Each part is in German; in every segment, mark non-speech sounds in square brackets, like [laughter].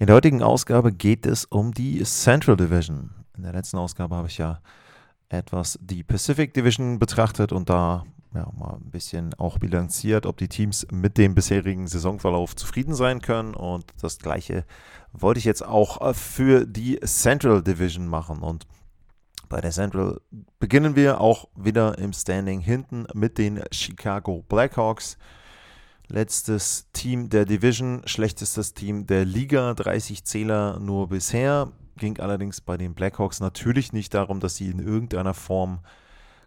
In der heutigen Ausgabe geht es um die Central Division. In der letzten Ausgabe habe ich ja etwas die Pacific Division betrachtet und da ja, mal ein bisschen auch bilanziert, ob die Teams mit dem bisherigen Saisonverlauf zufrieden sein können. Und das gleiche wollte ich jetzt auch für die Central Division machen. Und bei der Central beginnen wir auch wieder im Standing hinten mit den Chicago Blackhawks. Letztes Team der Division, schlechtestes Team der Liga, 30 Zähler nur bisher. Ging allerdings bei den Blackhawks natürlich nicht darum, dass sie in irgendeiner Form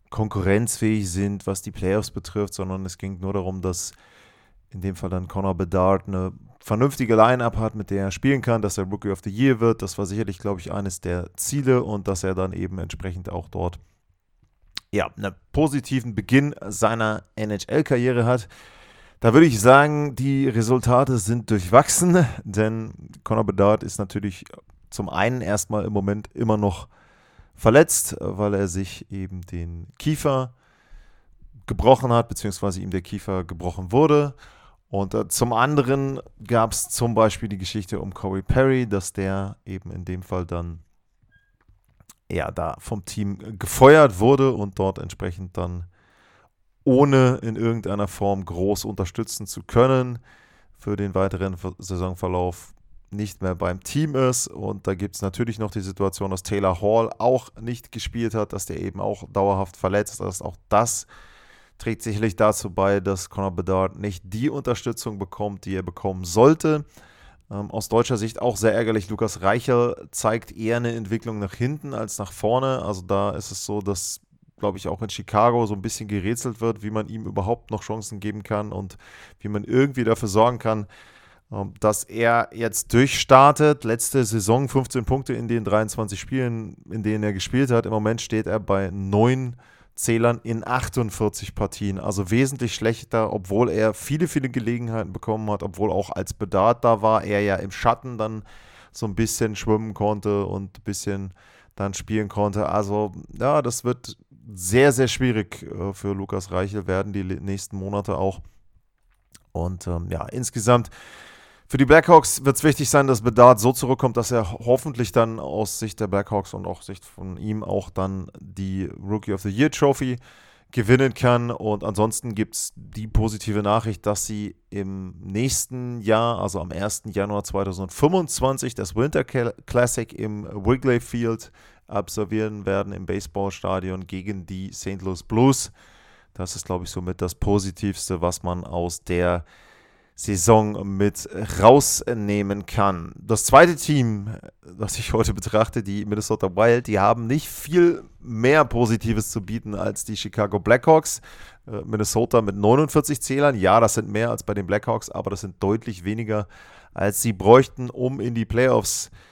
konkurrenzfähig sind, was die Playoffs betrifft, sondern es ging nur darum, dass in dem Fall dann Connor Bedard eine vernünftige Line-Up hat, mit der er spielen kann, dass er Rookie of the Year wird. Das war sicherlich, glaube ich, eines der Ziele und dass er dann eben entsprechend auch dort ja, einen positiven Beginn seiner NHL-Karriere hat. Da würde ich sagen, die Resultate sind durchwachsen, [laughs] denn Conor Bedard ist natürlich zum einen erstmal im Moment immer noch verletzt, weil er sich eben den Kiefer gebrochen hat, beziehungsweise ihm der Kiefer gebrochen wurde. Und äh, zum anderen gab es zum Beispiel die Geschichte um Corey Perry, dass der eben in dem Fall dann ja da vom Team gefeuert wurde und dort entsprechend dann ohne in irgendeiner Form groß unterstützen zu können, für den weiteren Saisonverlauf nicht mehr beim Team ist. Und da gibt es natürlich noch die Situation, dass Taylor Hall auch nicht gespielt hat, dass der eben auch dauerhaft verletzt ist. Auch das trägt sicherlich dazu bei, dass Conor Bedard nicht die Unterstützung bekommt, die er bekommen sollte. Ähm, aus deutscher Sicht auch sehr ärgerlich. Lukas Reichel zeigt eher eine Entwicklung nach hinten als nach vorne. Also da ist es so, dass glaube ich, auch in Chicago so ein bisschen gerätselt wird, wie man ihm überhaupt noch Chancen geben kann und wie man irgendwie dafür sorgen kann, ähm, dass er jetzt durchstartet. Letzte Saison 15 Punkte in den 23 Spielen, in denen er gespielt hat. Im Moment steht er bei 9 Zählern in 48 Partien. Also wesentlich schlechter, obwohl er viele, viele Gelegenheiten bekommen hat, obwohl auch als Bedarf da war, er ja im Schatten dann so ein bisschen schwimmen konnte und ein bisschen dann spielen konnte. Also ja, das wird sehr, sehr schwierig äh, für Lukas Reichel werden, die nächsten Monate auch. Und ähm, ja, insgesamt für die Blackhawks wird es wichtig sein, dass Bedard so zurückkommt, dass er hoffentlich dann aus Sicht der Blackhawks und auch Sicht von ihm auch dann die Rookie of the Year Trophy gewinnen kann. Und ansonsten gibt es die positive Nachricht, dass sie im nächsten Jahr, also am 1. Januar 2025, das Winter Classic im Wrigley Field absolvieren werden im Baseballstadion gegen die St. Louis Blues. Das ist, glaube ich, somit das Positivste, was man aus der Saison mit rausnehmen kann. Das zweite Team, das ich heute betrachte, die Minnesota Wild, die haben nicht viel mehr Positives zu bieten als die Chicago Blackhawks. Äh, Minnesota mit 49 Zählern, ja, das sind mehr als bei den Blackhawks, aber das sind deutlich weniger, als sie bräuchten, um in die Playoffs zu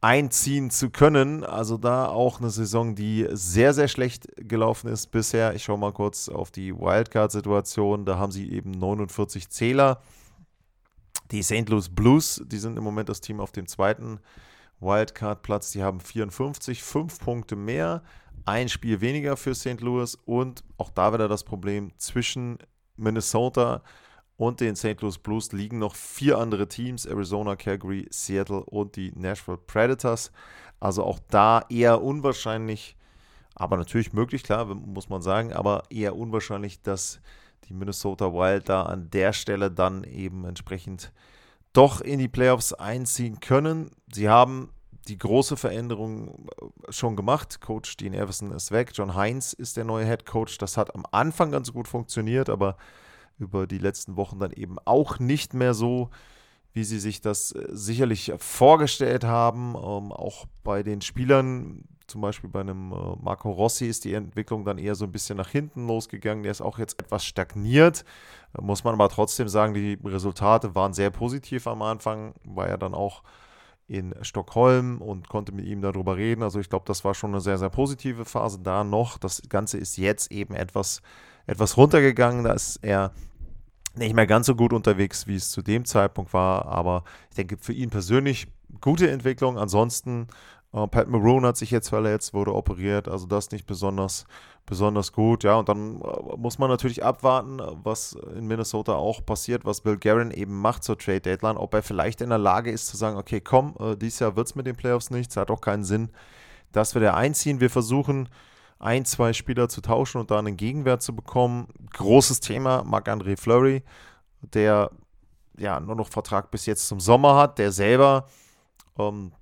einziehen zu können. Also da auch eine Saison, die sehr, sehr schlecht gelaufen ist bisher. Ich schaue mal kurz auf die Wildcard-Situation. Da haben sie eben 49 Zähler. Die St. Louis Blues, die sind im Moment das Team auf dem zweiten Wildcard-Platz. Die haben 54, fünf Punkte mehr, ein Spiel weniger für St. Louis und auch da wieder das Problem zwischen Minnesota und und den St. Louis Blues liegen noch vier andere Teams: Arizona, Calgary, Seattle und die Nashville Predators. Also auch da eher unwahrscheinlich, aber natürlich möglich, klar, muss man sagen, aber eher unwahrscheinlich, dass die Minnesota Wild da an der Stelle dann eben entsprechend doch in die Playoffs einziehen können. Sie haben die große Veränderung schon gemacht. Coach Dean Everson ist weg. John Heinz ist der neue Head Coach. Das hat am Anfang ganz gut funktioniert, aber über die letzten Wochen dann eben auch nicht mehr so, wie sie sich das äh, sicherlich vorgestellt haben. Ähm, auch bei den Spielern, zum Beispiel bei einem äh, Marco Rossi, ist die Entwicklung dann eher so ein bisschen nach hinten losgegangen. Der ist auch jetzt etwas stagniert. Da muss man aber trotzdem sagen, die Resultate waren sehr positiv am Anfang. War ja dann auch in Stockholm und konnte mit ihm darüber reden. Also ich glaube, das war schon eine sehr, sehr positive Phase da noch. Das Ganze ist jetzt eben etwas, etwas runtergegangen. Da ist er nicht mehr ganz so gut unterwegs, wie es zu dem Zeitpunkt war. Aber ich denke, für ihn persönlich gute Entwicklung. Ansonsten, äh, Pat Maroon hat sich jetzt verletzt, wurde operiert. Also das nicht besonders, besonders gut. Ja, und dann äh, muss man natürlich abwarten, was in Minnesota auch passiert, was Bill Guerin eben macht zur Trade Deadline. Ob er vielleicht in der Lage ist zu sagen, okay, komm, äh, dieses Jahr wird es mit den Playoffs nichts. Hat auch keinen Sinn, dass wir da einziehen. Wir versuchen ein, zwei Spieler zu tauschen und da einen Gegenwert zu bekommen. Großes Thema, Marc-André Fleury, der ja nur noch Vertrag bis jetzt zum Sommer hat, der selber ähm,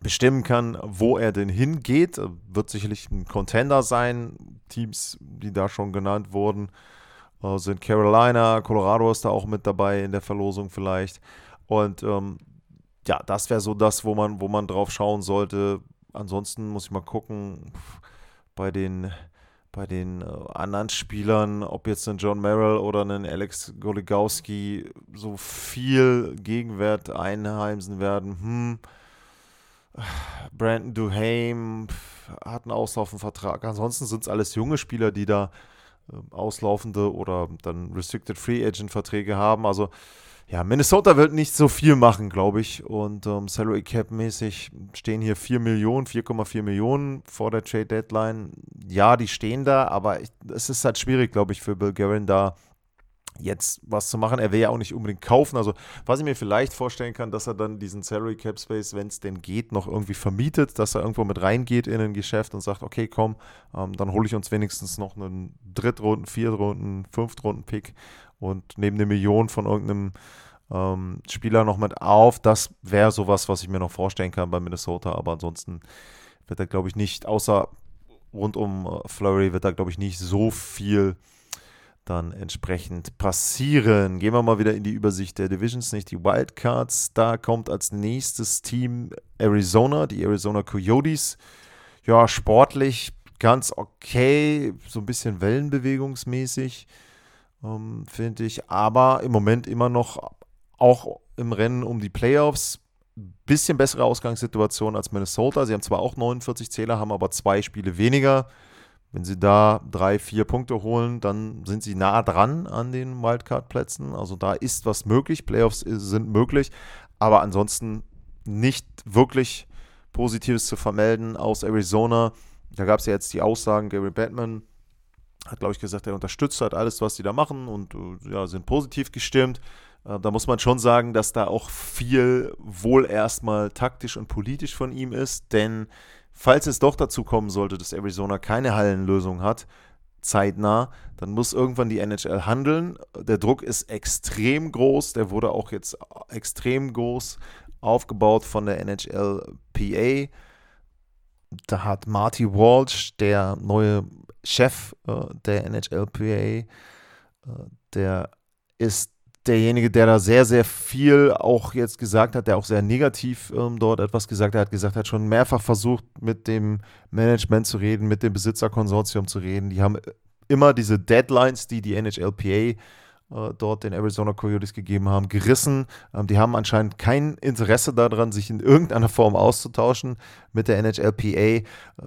bestimmen kann, wo er denn hingeht. Wird sicherlich ein Contender sein. Teams, die da schon genannt wurden, äh, sind Carolina, Colorado ist da auch mit dabei in der Verlosung vielleicht. Und ähm, ja, das wäre so das, wo man, wo man drauf schauen sollte. Ansonsten muss ich mal gucken bei den, bei den äh, anderen Spielern, ob jetzt ein John Merrill oder ein Alex Goligowski so viel Gegenwert einheimsen werden. Hm. Brandon Duhame hat einen auslaufenden Vertrag. Ansonsten sind es alles junge Spieler, die da äh, auslaufende oder dann Restricted Free Agent Verträge haben. Also ja, Minnesota wird nicht so viel machen, glaube ich. Und ähm, Salary Cap mäßig stehen hier 4 Millionen, 4,4 Millionen vor der Trade Deadline. Ja, die stehen da, aber es ist halt schwierig, glaube ich, für Bill Guerin da jetzt was zu machen. Er will ja auch nicht unbedingt kaufen. Also, was ich mir vielleicht vorstellen kann, dass er dann diesen Salary Cap Space, wenn es denn geht, noch irgendwie vermietet, dass er irgendwo mit reingeht in ein Geschäft und sagt: Okay, komm, ähm, dann hole ich uns wenigstens noch einen Drittrunden, Viertrunden, Fünftrunden-Pick und neben eine Million von irgendeinem ähm, Spieler noch mit auf. Das wäre sowas, was ich mir noch vorstellen kann bei Minnesota, aber ansonsten wird da, glaube ich, nicht, außer rund um äh, Flurry, wird da, glaube ich, nicht so viel dann entsprechend passieren. Gehen wir mal wieder in die Übersicht der Divisions, nicht die Wildcards. Da kommt als nächstes Team Arizona, die Arizona Coyotes. Ja, sportlich ganz okay, so ein bisschen wellenbewegungsmäßig ähm, finde ich. Aber im Moment immer noch auch im Rennen um die Playoffs. Bisschen bessere Ausgangssituation als Minnesota. Sie haben zwar auch 49 Zähler, haben aber zwei Spiele weniger. Wenn sie da drei, vier Punkte holen, dann sind sie nah dran an den Wildcard-Plätzen. Also da ist was möglich. Playoffs sind möglich. Aber ansonsten nicht wirklich Positives zu vermelden aus Arizona. Da gab es ja jetzt die Aussagen, Gary Batman hat, glaube ich, gesagt, er unterstützt halt alles, was sie da machen und äh, ja, sind positiv gestimmt. Äh, da muss man schon sagen, dass da auch viel wohl erstmal taktisch und politisch von ihm ist, denn falls es doch dazu kommen sollte, dass Arizona keine Hallenlösung hat, zeitnah, dann muss irgendwann die NHL handeln. Der Druck ist extrem groß, der wurde auch jetzt extrem groß aufgebaut von der NHLPA. Da hat Marty Walsh, der neue Chef äh, der NHLPA, äh, der ist derjenige, der da sehr, sehr viel auch jetzt gesagt hat, der auch sehr negativ ähm, dort etwas gesagt hat, gesagt hat, schon mehrfach versucht, mit dem Management zu reden, mit dem Besitzerkonsortium zu reden. Die haben immer diese Deadlines, die die NHLPA äh, dort den Arizona Coyotes gegeben haben, gerissen. Ähm, die haben anscheinend kein Interesse daran, sich in irgendeiner Form auszutauschen mit der NHLPA. Äh,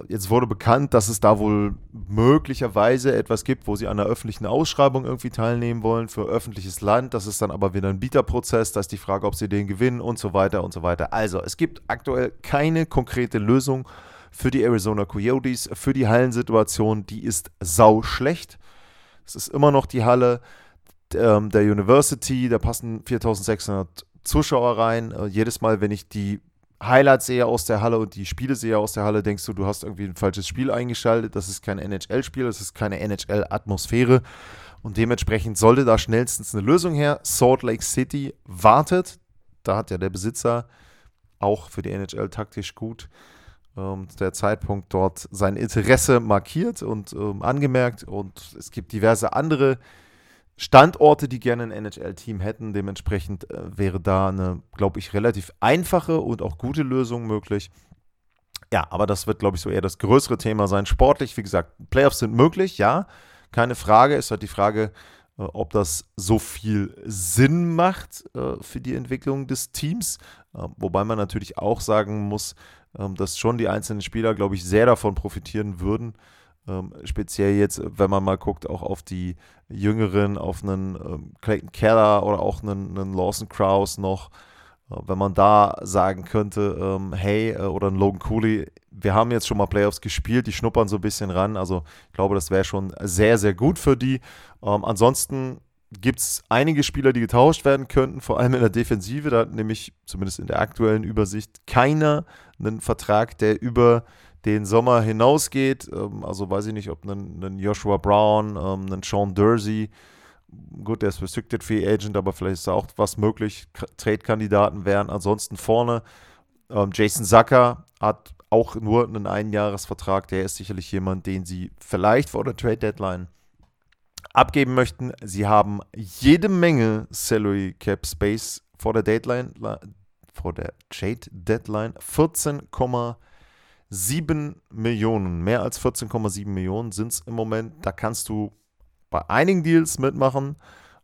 jetzt wurde bekannt, dass es da wohl möglicherweise etwas gibt, wo sie an einer öffentlichen Ausschreibung irgendwie teilnehmen wollen für öffentliches Land. Das ist dann aber wieder ein Bieterprozess. Da ist die Frage, ob sie den gewinnen und so weiter und so weiter. Also, es gibt aktuell keine konkrete Lösung für die Arizona Coyotes, für die Hallensituation. Die ist sau schlecht. Es ist immer noch die Halle ähm, der University, da passen 4600 Zuschauer rein. Äh, jedes Mal, wenn ich die Highlights sehe aus der Halle und die Spiele sehe aus der Halle, denkst du, du hast irgendwie ein falsches Spiel eingeschaltet. Das ist kein NHL-Spiel, das ist keine NHL-Atmosphäre. Und dementsprechend sollte da schnellstens eine Lösung her. Salt Lake City wartet. Da hat ja der Besitzer auch für die NHL taktisch gut ähm, der Zeitpunkt dort sein Interesse markiert und ähm, angemerkt. Und es gibt diverse andere Standorte, die gerne ein NHL-Team hätten. Dementsprechend äh, wäre da eine, glaube ich, relativ einfache und auch gute Lösung möglich. Ja, aber das wird, glaube ich, so eher das größere Thema sein. Sportlich, wie gesagt, Playoffs sind möglich, ja, keine Frage. Ist halt die Frage, äh, ob das so viel Sinn macht äh, für die Entwicklung des Teams. Äh, wobei man natürlich auch sagen muss, ähm, dass schon die einzelnen Spieler, glaube ich, sehr davon profitieren würden. Ähm, speziell jetzt, wenn man mal guckt, auch auf die Jüngeren, auf einen ähm, Clayton Keller oder auch einen, einen Lawson Krause noch. Äh, wenn man da sagen könnte, ähm, hey, äh, oder ein Logan Cooley, wir haben jetzt schon mal Playoffs gespielt, die schnuppern so ein bisschen ran. Also ich glaube, das wäre schon sehr, sehr gut für die. Ähm, ansonsten gibt es einige Spieler, die getauscht werden könnten, vor allem in der Defensive. Da hat nämlich zumindest in der aktuellen Übersicht keiner einen Vertrag, der über den Sommer hinausgeht. Ähm, also weiß ich nicht, ob ein, Joshua Brown, ähm, ein Sean Dursey, gut, der ist Restricted Free Agent, aber vielleicht ist da auch was möglich, Trade-Kandidaten wären. Ansonsten vorne ähm, Jason Zucker hat auch nur einen Einjahresvertrag. Der ist sicherlich jemand, den sie vielleicht vor der Trade-Deadline abgeben möchten. Sie haben jede Menge Salary Cap Space vor der Deadline, vor der Trade Deadline 14,5 7 Millionen, mehr als 14,7 Millionen sind es im Moment. Da kannst du bei einigen Deals mitmachen,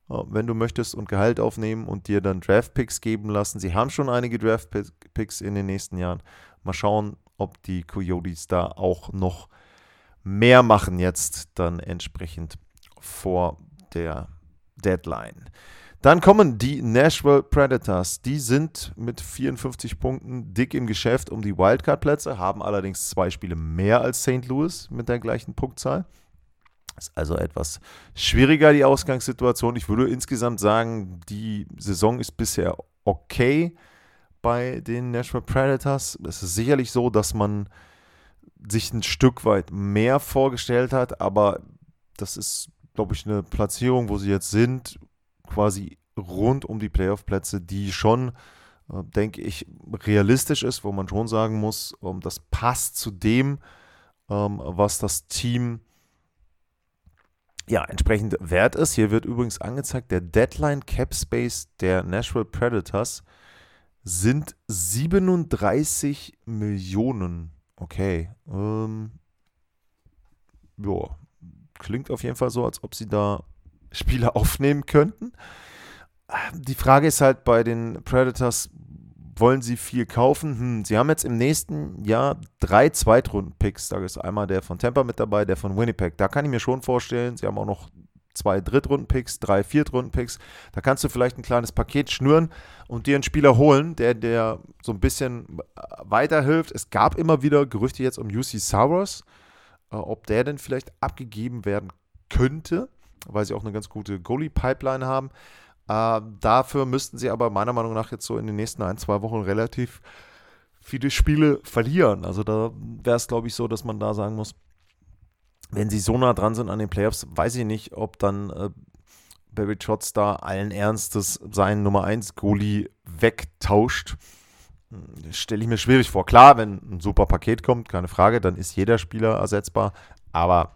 äh, wenn du möchtest, und Gehalt aufnehmen und dir dann Draft-Picks geben lassen. Sie haben schon einige Draft-Picks in den nächsten Jahren. Mal schauen, ob die Coyotes da auch noch mehr machen jetzt dann entsprechend vor der Deadline. Dann kommen die Nashville Predators. Die sind mit 54 Punkten dick im Geschäft um die Wildcard-Plätze, haben allerdings zwei Spiele mehr als St. Louis mit der gleichen Punktzahl. Ist also etwas schwieriger, die Ausgangssituation. Ich würde insgesamt sagen, die Saison ist bisher okay bei den Nashville Predators. Es ist sicherlich so, dass man sich ein Stück weit mehr vorgestellt hat, aber das ist, glaube ich, eine Platzierung, wo sie jetzt sind, quasi rund um die Playoff-Plätze, die schon, äh, denke ich, realistisch ist, wo man schon sagen muss, ähm, das passt zu dem, ähm, was das Team ja, entsprechend wert ist. Hier wird übrigens angezeigt, der Deadline Cap Space der Nashville Predators sind 37 Millionen. Okay. Ähm, ja, klingt auf jeden Fall so, als ob sie da Spieler aufnehmen könnten. Die Frage ist halt bei den Predators, wollen sie viel kaufen? Hm, sie haben jetzt im nächsten Jahr drei Zweitrunden-Picks. Da ist einmal der von Tampa mit dabei, der von Winnipeg. Da kann ich mir schon vorstellen, sie haben auch noch zwei Drittrunden-Picks, drei Viertrunden-Picks. Da kannst du vielleicht ein kleines Paket schnüren und dir einen Spieler holen, der, der so ein bisschen weiterhilft. Es gab immer wieder Gerüchte jetzt um UC Saros, äh, ob der denn vielleicht abgegeben werden könnte weil sie auch eine ganz gute Goalie-Pipeline haben. Äh, dafür müssten sie aber meiner Meinung nach jetzt so in den nächsten ein, zwei Wochen relativ viele Spiele verlieren. Also da wäre es, glaube ich, so, dass man da sagen muss, wenn sie so nah dran sind an den Playoffs, weiß ich nicht, ob dann äh, Barry Trotz da allen Ernstes seinen Nummer 1 Goalie wegtauscht. Stelle ich mir schwierig vor. Klar, wenn ein super Paket kommt, keine Frage, dann ist jeder Spieler ersetzbar. Aber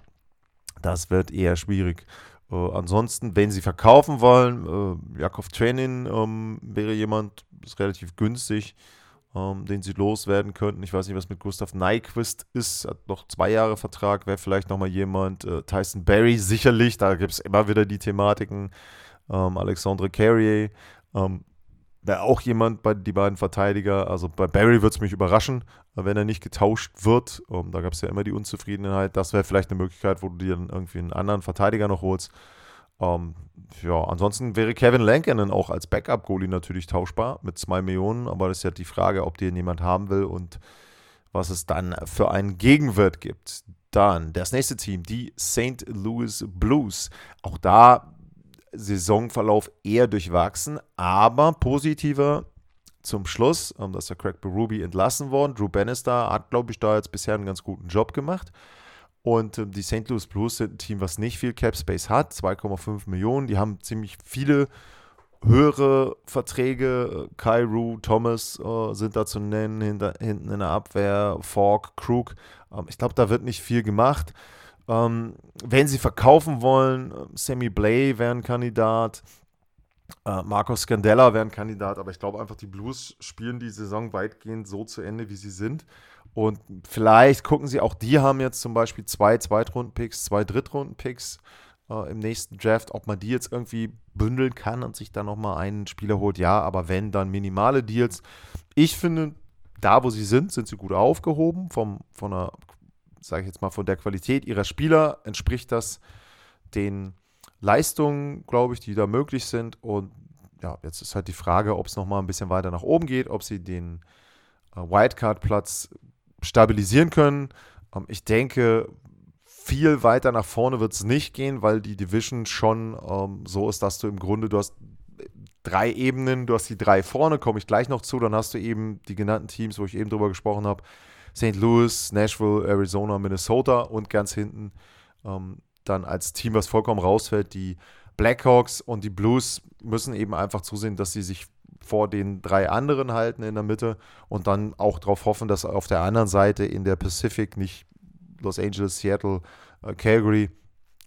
das wird eher schwierig. Äh, ansonsten, wenn sie verkaufen wollen, äh, Jakov Trenin ähm, wäre jemand, ist relativ günstig, ähm, den sie loswerden könnten. Ich weiß nicht, was mit Gustav Nyquist ist, hat noch zwei Jahre Vertrag, wäre vielleicht nochmal jemand. Äh, Tyson Berry sicherlich, da gibt es immer wieder die Thematiken. Ähm, Alexandre Carrier, wäre auch jemand bei die beiden Verteidiger. Also bei Barry würde es mich überraschen, wenn er nicht getauscht wird. Um, ähm, da gab es ja immer die Unzufriedenheit. Das wäre vielleicht eine Möglichkeit, wo du dir dann irgendwie einen anderen Verteidiger noch holst. Um, ähm, ja, ansonsten wäre Kevin Lankanen auch als Backup-Goalie natürlich tauschbar mit zwei Millionen, aber das ist ja die Frage, ob den jemand haben will und was es dann für einen Gegenwert gibt. Dann das nächste Team, die St. Louis Blues. Auch da Saisonverlauf eher durchwachsen, aber positiver zum Schluss. Ähm, da ist der Craig Berube entlassen worden. Drew Bannister hat, glaube ich, da jetzt bisher einen ganz guten Job gemacht. Und ähm, die St. Louis Blues sind ein Team, was nicht viel Cap Space hat, 2,5 Millionen. Die haben ziemlich viele höhere Verträge. Kairu, Thomas äh, sind da zu nennen, hinter, hinten in der Abwehr, Falk, Krug. Ähm, ich glaube, da wird nicht viel gemacht. Ähm, wenn sie verkaufen wollen, äh, Sammy Blay wäre ein Kandidat, äh, Marcos Scandella wäre ein Kandidat, aber ich glaube einfach, die Blues spielen die Saison weitgehend so zu Ende, wie sie sind. Und vielleicht gucken sie, auch die haben jetzt zum Beispiel zwei Zweitrunden-Picks, zwei Drittrunden-Picks. äh, im nächsten Draft. Ob man die jetzt irgendwie bündeln kann und sich dann nochmal einen Spieler holt, ja, aber wenn, dann minimale Deals. Ich finde, da wo sie sind, sind sie gut aufgehoben. Vom, von der, sage ich jetzt mal, von der Qualität ihrer Spieler entspricht das den Leistungen, glaube ich, die da möglich sind. Und ja, jetzt ist halt die Frage, ob es nochmal ein bisschen weiter nach oben geht, ob sie den äh, Wildcard-Platz stabilisieren können. Ähm, ich denke, viel weiter nach vorne wird es nicht gehen, weil die Division schon ähm, so ist, dass du im Grunde, du hast drei Ebenen, du hast die drei vorne, komme ich gleich noch zu, dann hast du eben die genannten Teams, wo ich eben drüber gesprochen habe, St. Louis, Nashville, Arizona, Minnesota und ganz hinten ähm, dann als Team, was vollkommen rausfällt, die Blackhawks und die Blues müssen eben einfach zusehen, dass sie sich vor den drei anderen halten in der Mitte und dann auch darauf hoffen, dass auf der anderen Seite in der Pacific nicht Los Angeles, Seattle, äh, Calgary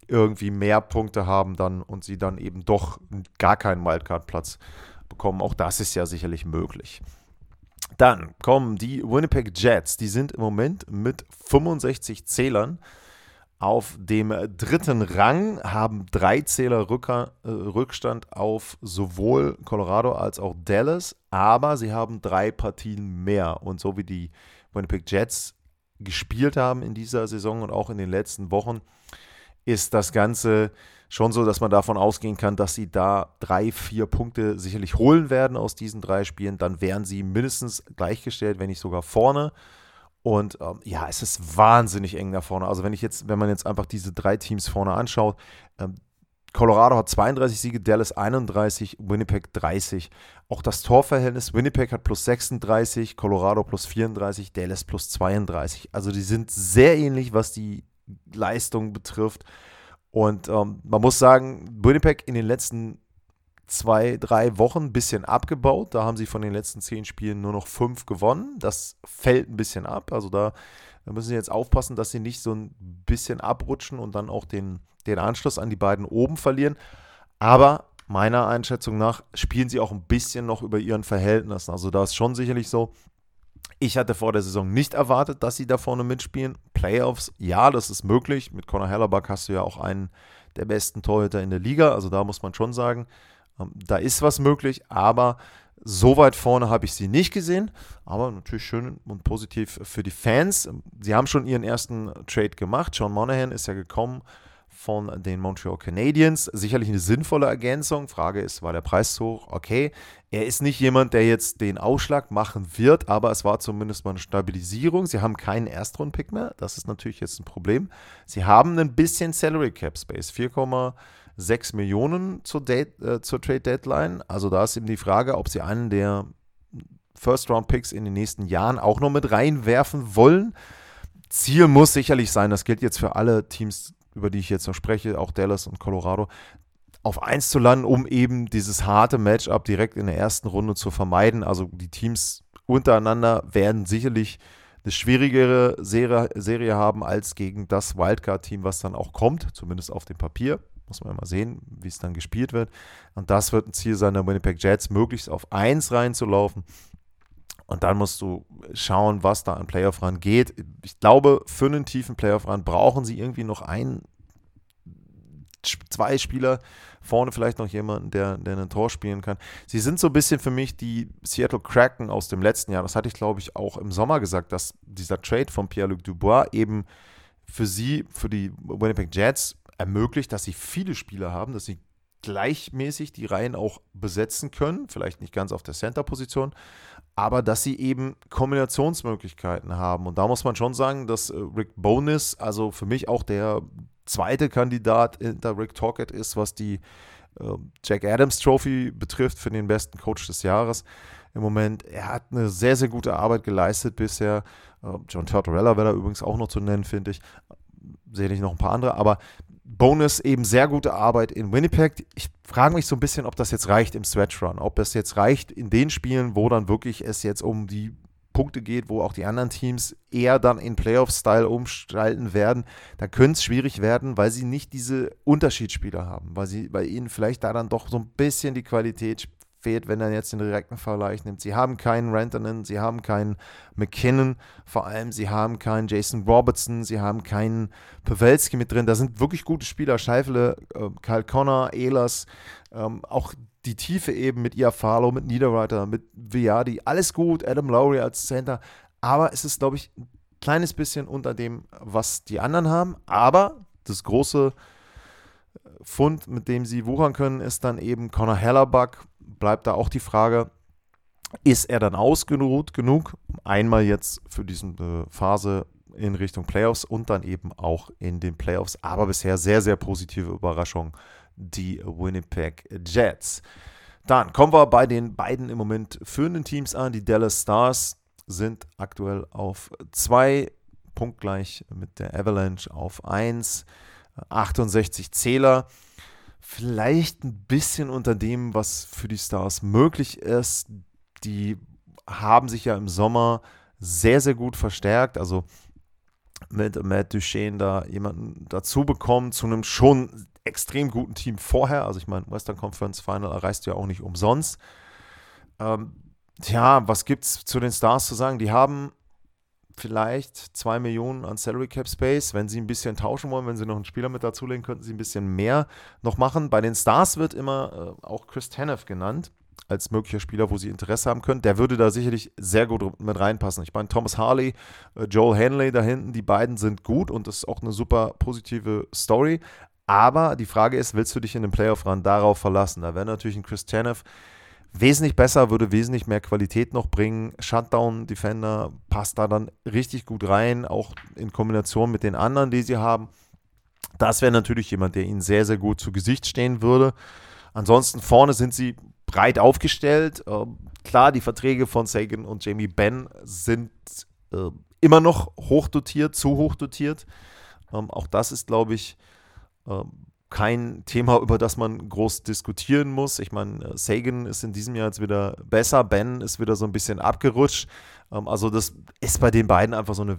irgendwie mehr Punkte haben dann und sie dann eben doch gar keinen Wildcard-Platz bekommen. Auch das ist ja sicherlich möglich. Dann kommen die Winnipeg Jets. Die sind im Moment mit 65 Zählern auf dem dritten Rang, haben drei Zähler Rücker, äh, Rückstand auf sowohl Colorado als auch Dallas, aber sie haben drei Partien mehr. Und so wie die Winnipeg Jets gespielt haben in dieser Saison und auch in den letzten Wochen, ist das Ganze schon so, dass man davon ausgehen kann, dass sie da drei, vier Punkte sicherlich holen werden aus diesen drei Spielen. Dann wären sie mindestens gleichgestellt, wenn nicht sogar vorne. Und ähm, ja, es ist wahnsinnig eng da vorne. Also wenn ich jetzt, wenn man jetzt einfach diese drei Teams vorne anschaut, ähm, Colorado hat 32 Siege, Dallas 31, Winnipeg 30. Auch das Torverhältnis, Winnipeg hat plus 36, Colorado plus 34, Dallas plus 32. Also die sind sehr ähnlich, was die Leistung betrifft. Und ähm, man muss sagen, Winnipeg in den letzten zwei, drei Wochen ein bisschen abgebaut. Da haben sie von den letzten zehn Spielen nur noch fünf gewonnen. Das fällt ein bisschen ab. Also da, müssen sie jetzt aufpassen, dass sie nicht so ein bisschen abrutschen und dann auch den den Anschluss an die beiden oben verlieren. Aber meiner Einschätzung nach spielen sie auch ein bisschen noch über ihren Verhältnissen. Also da ist schon sicherlich so. Ich hatte vor der Saison nicht erwartet, dass sie da vorne mitspielen. Playoffs, ja, das ist möglich. Mit Conor Hellerback hast du ja auch einen der besten Torhüter in der Liga. Also da muss man schon sagen, da ist was möglich. Aber so weit vorne habe ich sie nicht gesehen. Aber natürlich schön und positiv für die Fans. Sie haben schon ihren ersten Trade gemacht. John Monahan ist ja gekommen von den Montreal Canadiens. Sicherlich eine sinnvolle Ergänzung. Frage ist, war der Preis zu hoch? Okay. Er ist nicht jemand, der jetzt den Ausschlag machen wird, aber es war zumindest mal eine Stabilisierung. Sie haben keinen Erstrundpick mehr. Das ist natürlich jetzt ein Problem. Sie haben ein bisschen Salary Cap Space. 4,6 Millionen zur, Date, äh, zur Trade Deadline. Also da ist eben die Frage, ob sie einen der First-Round-Picks in den nächsten Jahren auch noch mit reinwerfen wollen. Ziel muss sicherlich sein, das gilt jetzt für alle Teams über die ich jetzt noch spreche, auch Dallas und Colorado, auf 1 zu landen, um eben dieses harte Matchup direkt in der ersten Runde zu vermeiden. Also die Teams untereinander werden sicherlich eine schwierigere Serie, Serie haben als gegen das Wildcard-Team, was dann auch kommt, zumindest auf dem Papier. Muss man mal sehen, wie es dann gespielt wird. Und das wird ein Ziel sein, der Winnipeg Jets möglichst auf 1 reinzulaufen. Und dann musst du schauen, was da an Playoff ran geht. Ich glaube, für einen tiefen Playoff ran brauchen sie irgendwie noch ein, zwei Spieler. Vorne vielleicht noch jemanden, der, der ein Tor spielen kann. Sie sind so ein bisschen für mich die Seattle Kraken aus dem letzten Jahr. Das hatte ich, glaube ich, auch im Sommer gesagt, dass dieser Trade von Pierre-Luc Dubois eben für sie, für die Winnipeg Jets ermöglicht, dass sie viele Spieler haben, dass sie gleichmäßig die Reihen auch besetzen können, vielleicht nicht ganz auf der Center-Position, aber dass sie eben Kombinationsmöglichkeiten haben. Und da muss man schon sagen, dass äh, Rick Bonis, also für mich auch der zweite Kandidat hinter Rick Tockett ist, was die äh, Jack Adams Trophy betrifft für den besten Coach des Jahres im Moment. Er hat eine sehr, sehr gute Arbeit geleistet bisher. Äh, John Tortorella wäre da übrigens auch noch zu nennen, finde ich. Sehe ich noch ein paar andere, aber Bonus eben sehr gute Arbeit in Winnipeg. Ich frage mich so ein bisschen, ob das jetzt reicht im Stretch Run, ob es jetzt reicht in den Spielen, wo dann wirklich es jetzt um die Punkte geht, wo auch die anderen Teams eher dann in Playoff-Style umstalten werden, da könnte es schwierig werden, weil sie nicht diese Unterschiedsspieler haben, weil sie bei ihnen vielleicht da dann doch so ein bisschen die Qualität fehlt, wenn er jetzt den direkten Vergleich nimmt. Sie haben keinen Rantanen, sie haben keinen McKinnon, vor allem sie haben keinen Jason Robertson, sie haben keinen Pawelski mit drin. Da sind wirklich gute Spieler, Scheifele, äh, Kyle Connor, Ehlers, ähm, auch die Tiefe eben mit Iafalo, mit Niederreiter, mit Viadi, alles gut, Adam Lowry als Center, aber es ist, glaube ich, ein kleines bisschen unter dem, was die anderen haben, aber das große Fund, mit dem sie wuchern können, ist dann eben Conor Hellerbuck. Bleibt da auch die Frage, ist er dann ausgeruht genug, einmal jetzt für diese äh, Phase in Richtung Playoffs und dann eben auch in den Playoffs. Aber bisher sehr, sehr positive Überraschung, die Winnipeg Jets. Dann kommen wir bei den beiden im Moment führenden Teams an. Die Dallas Stars sind aktuell auf zwei, punktgleich mit der Avalanche auf eins. 68 Zähler. Vielleicht ein bisschen unter dem, was für die Stars möglich ist. Die haben sich ja im Sommer sehr, sehr gut verstärkt. Also mit Matt Duchesne da jemanden dazu bekommen, zu einem schon extrem guten Team vorher. Also ich meine, Western Conference Final erreichst du ja auch nicht umsonst. Ähm, tja, was gibt es zu den Stars zu sagen? Die haben vielleicht 2 Millionen an Salary Cap Space. Wenn sie ein bisschen tauschen wollen, wenn sie noch einen Spieler mit dazulegen, könnten sie ein bisschen mehr noch machen. Bei den Stars wird immer äh, auch Chris Tanev genannt als möglicher Spieler, wo sie Interesse haben können. Der würde da sicherlich sehr gut mit reinpassen. Ich meine, Thomas Harley, äh, Joel Hanley da hinten, die beiden sind gut und das ist auch eine super positive Story. Aber die Frage ist, willst du dich in den Playoff-Run darauf verlassen? Da wäre natürlich ein Chris Tanev wesentlich besser, würde wesentlich mehr Qualität noch bringen. Shutdown Defender passt da dann richtig gut rein, auch in Kombination mit den anderen, die sie haben. Das wäre natürlich jemand, der ihnen sehr, sehr gut zu Gesicht stehen würde. Ansonsten vorne sind sie breit aufgestellt. Ähm, klar, die Verträge von Sagan und Jamie Benn sind äh, immer noch hochdotiert, zu hochdotiert. Ähm, auch das ist, glaube ich, ähm, kein Thema, über das man groß diskutieren muss. Ich meine, äh, Sagan ist in diesem Jahr jetzt wieder besser, Ben ist wieder so ein bisschen abgerutscht. Ähm, also das ist bei den beiden einfach so eine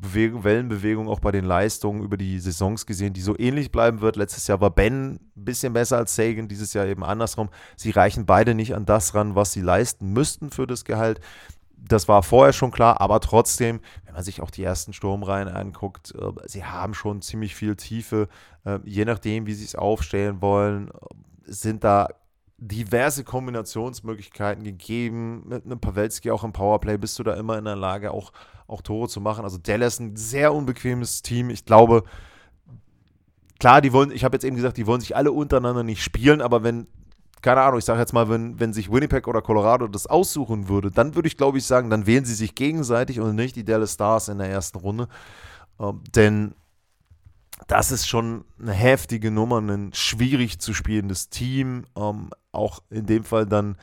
Bewegung, Wellenbewegung auch bei den Leistungen über die Saisons gesehen, die so ähnlich bleiben wird. Letztes Jahr war Ben ein bisschen besser als Sagan, dieses Jahr eben andersrum. Sie reichen beide nicht an das ran, was sie leisten müssten für das Gehalt das war vorher schon klar, aber trotzdem, wenn man sich auch die ersten Sturmreihen anguckt, äh, sie haben schon ziemlich viel Tiefe. Äh, je nachdem, wie sie es aufstellen wollen, sind da diverse Kombinationsmöglichkeiten gegeben. Mit einem Pawelski auch im Powerplay bist du da immer in der Lage, auch, auch Tore zu machen. Also Dallas ist ein sehr unbequemes Team. Ich glaube, klar, die wollen, ich habe jetzt eben gesagt, die wollen sich alle untereinander nicht spielen, aber wenn keine Ahnung, ich sage jetzt mal, wenn, wenn sich Winnipeg oder Colorado das aussuchen würde, dann würde ich glaube ich sagen, dann wählen sie sich gegenseitig und nicht die Dallas Stars in der ersten Runde. Ähm, denn das ist schon eine heftige Nummer, ein schwierig zu spielendes Team. Ähm, auch in dem Fall dann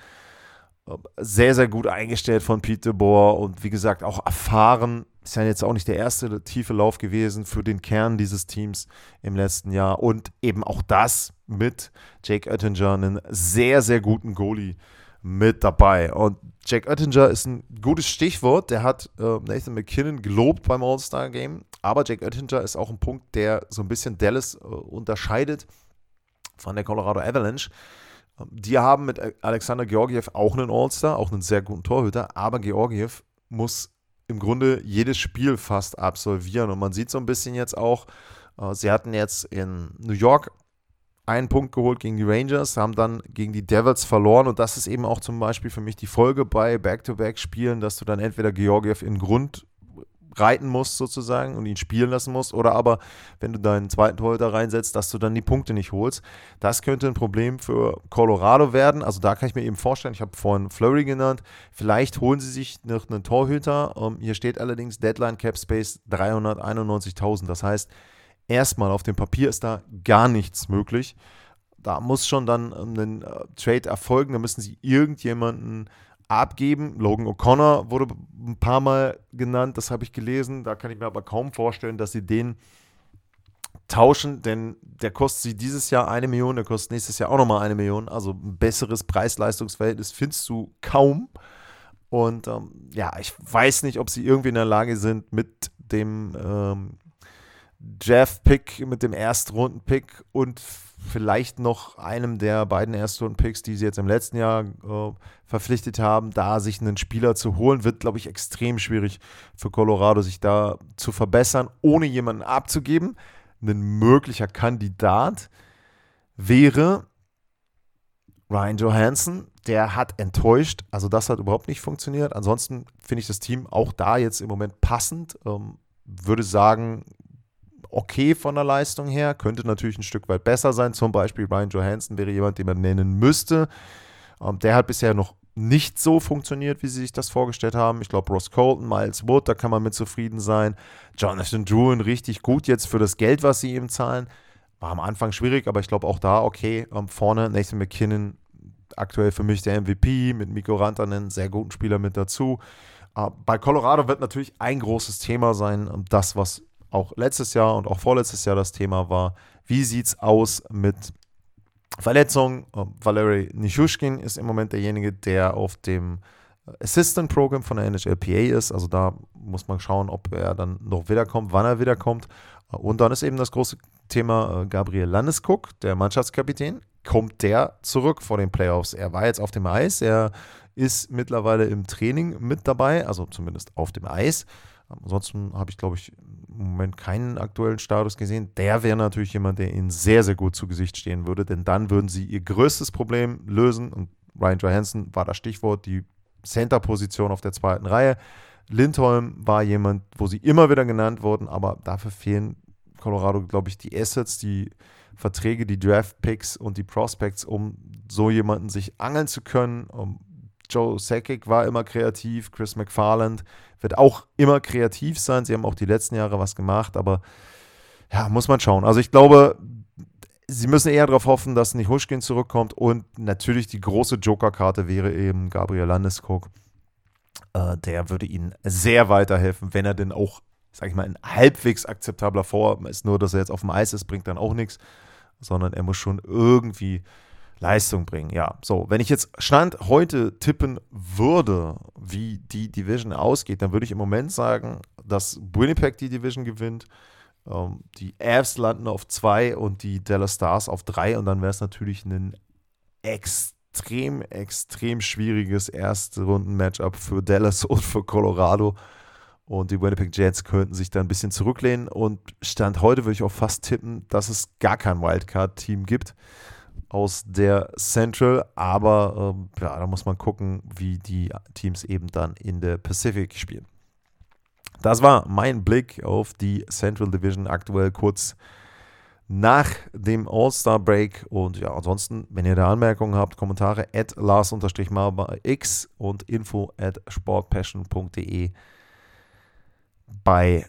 äh, sehr, sehr gut eingestellt von Pete Boer und wie gesagt auch erfahren ist ja jetzt auch nicht der erste tiefe Lauf gewesen für den Kern dieses Teams im letzten Jahr. Und eben auch das mit Jake Oettinger, einen sehr, sehr guten Goalie mit dabei. Und Jake Oettinger ist ein gutes Stichwort. Der hat äh, Nathan McKinnon gelobt beim All-Star-Game. Aber Jake Oettinger ist auch ein Punkt, der so ein bisschen Dallas äh, unterscheidet von der Colorado Avalanche. Die haben mit Alexander Georgiev auch einen All-Star, auch einen sehr guten Torhüter. Aber Georgiev muss im Grunde jedes Spiel fast absolvieren. Und man sieht so ein bisschen jetzt auch, äh, sie hatten jetzt in New York einen Punkt geholt gegen die Rangers, haben dann gegen die Devils verloren. Und das ist eben auch zum Beispiel für mich die Folge bei Back-to-Back-Spielen, dass du dann entweder Georgiev in Grund reiten musst sozusagen und ihn spielen lassen musst oder aber, wenn du deinen zweiten Torhüter reinsetzt, dass du dann die Punkte nicht holst. Das könnte ein Problem für Colorado werden. Also da kann ich mir eben vorstellen, ich habe vorhin Flurry genannt, vielleicht holen sie sich noch einen Torhüter. Ähm, hier steht allerdings Deadline Cap Space 391.000. Das heißt, erstmal auf dem Papier ist da gar nichts möglich. Da muss schon dann ein äh, Trade erfolgen. Da müssen sie irgendjemanden abgeben. Logan O'Connor wurde ein paar Mal genannt, das habe ich gelesen. Da kann ich mir aber kaum vorstellen, dass sie den tauschen, denn der kostet sie dieses Jahr eine Million, der kostet nächstes Jahr auch nochmal eine Million. Also ein besseres Preis-Leistungsverhältnis findest du kaum. Und ähm, ja, ich weiß nicht, ob sie irgendwie in der Lage sind, mit dem ähm, Jeff-Pick, mit dem Erstrunden-Pick und vielleicht noch einem der beiden Erstrunden-Picks, die sie jetzt im letzten Jahr äh, verpflichtet haben, da sich einen Spieler zu holen, wird, glaube ich, extrem schwierig für Colorado, sich da zu verbessern, ohne jemanden abzugeben. Ein möglicher Kandidat wäre Ryan Johansson, der hat enttäuscht. Also das hat überhaupt nicht funktioniert. Ansonsten finde ich das Team auch da jetzt im Moment passend. Ähm, würde sagen, okay von der Leistung her, könnte natürlich ein Stück weit besser sein. Zum Beispiel Ryan Johansson wäre jemand, den man nennen müsste. Ähm, der hat bisher noch nicht so funktioniert, wie sie sich das vorgestellt haben. Ich glaube, Ross Colton, Miles Wood, da kann man mit zufrieden sein. Jonathan Druin richtig gut jetzt für das Geld, was sie ihm zahlen. War am Anfang schwierig, aber ich glaube auch da okay. Ähm, vorne Nathan McKinnon, aktuell für mich der MVP, mit Miko Rantanen, sehr guten Spieler mit dazu. Äh, bei Colorado wird natürlich ein großes Thema sein, ähm, das, was auch letztes Jahr und auch vorletztes Jahr das Thema war. Wie sieht es aus mit Verletzungen? Ähm, Valery Nishushkin ist im Moment derjenige, der auf dem Assistant Program von der NHLPA ist. Also da muss man schauen, ob er dann noch wiederkommt, wann er wiederkommt. Äh, und dann ist eben das große Thema äh, Gabriel Landeskog, der Mannschaftskapitän. Kommt der zurück vor den Playoffs? Er war jetzt auf dem Eis, er ist mittlerweile im Training mit dabei, also zumindest auf dem Eis. Ansonsten habe ich, glaube ich, Moment keinen aktuellen Status gesehen. Der wäre natürlich jemand, der ihnen sehr, sehr gut zu Gesicht stehen würde, denn dann würden sie ihr größtes Problem lösen. Und Ryan Johansson war das Stichwort, die Center-Position auf der zweiten Reihe. Lindholm war jemand, wo sie immer wieder genannt wurden, aber dafür fehlen Colorado, glaube ich, die Assets, die Verträge, die Draft-Picks und die Prospects, um so jemanden sich angeln zu können. Um Joe Sakic war immer kreativ, Chris McFarland wird auch immer kreativ sein. Sie haben auch die letzten Jahre was gemacht, aber ja, muss man schauen. Also ich glaube, sie müssen eher darauf hoffen, dass nicht Huschkin zurückkommt und natürlich die große Joker-Karte wäre eben Gabriel Landeskog. Äh, der würde ihnen sehr weiterhelfen, wenn er denn auch, sag ich mal, in halbwegs akzeptabler Form ist. Nur, dass er jetzt auf dem Eis ist, bringt dann auch nichts, sondern er muss schon irgendwie Leistung bringen. Ja, so, wenn ich jetzt Stand heute tippen würde, wie die Division ausgeht, dann würde ich im Moment sagen, dass Winnipeg die Division gewinnt, ähm, die Avs landen auf zwei und die Dallas Stars auf drei und dann wäre es natürlich ein extrem, extrem schwieriges erste Runden-Matchup für Dallas [laughs] und für Colorado. Und die Winnipeg Jets könnten sich da ein bisschen zurücklehnen. Und Stand heute würde ich auch fast tippen, dass es gar kein Wildcard-Team gibt aus der Central, aber ähm, ja, da muss man gucken, wie die Teams eben dann in der Pacific spielen. Das war mein Blick auf die Central Division aktuell kurz nach dem All-Star Break. Und ja, ansonsten, wenn ihr da Anmerkungen habt, Kommentare at Lars-X und info at sportpassion.de bei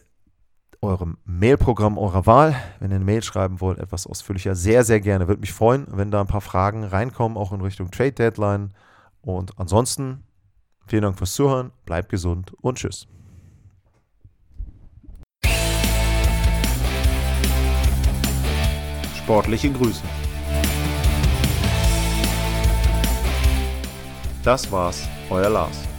eurem Mailprogramm eurer Wahl. Wenn ihr eine Mail schreiben wollt, etwas ausführlicher, sehr, sehr gerne. Würde mich freuen, wenn da ein paar Fragen reinkommen, auch in Richtung Trade Deadline. Und ansonsten, vielen Dank fürs Zuhören, bleibt gesund und tschüss. Sportliche Grüße. Das war's, euer Lars.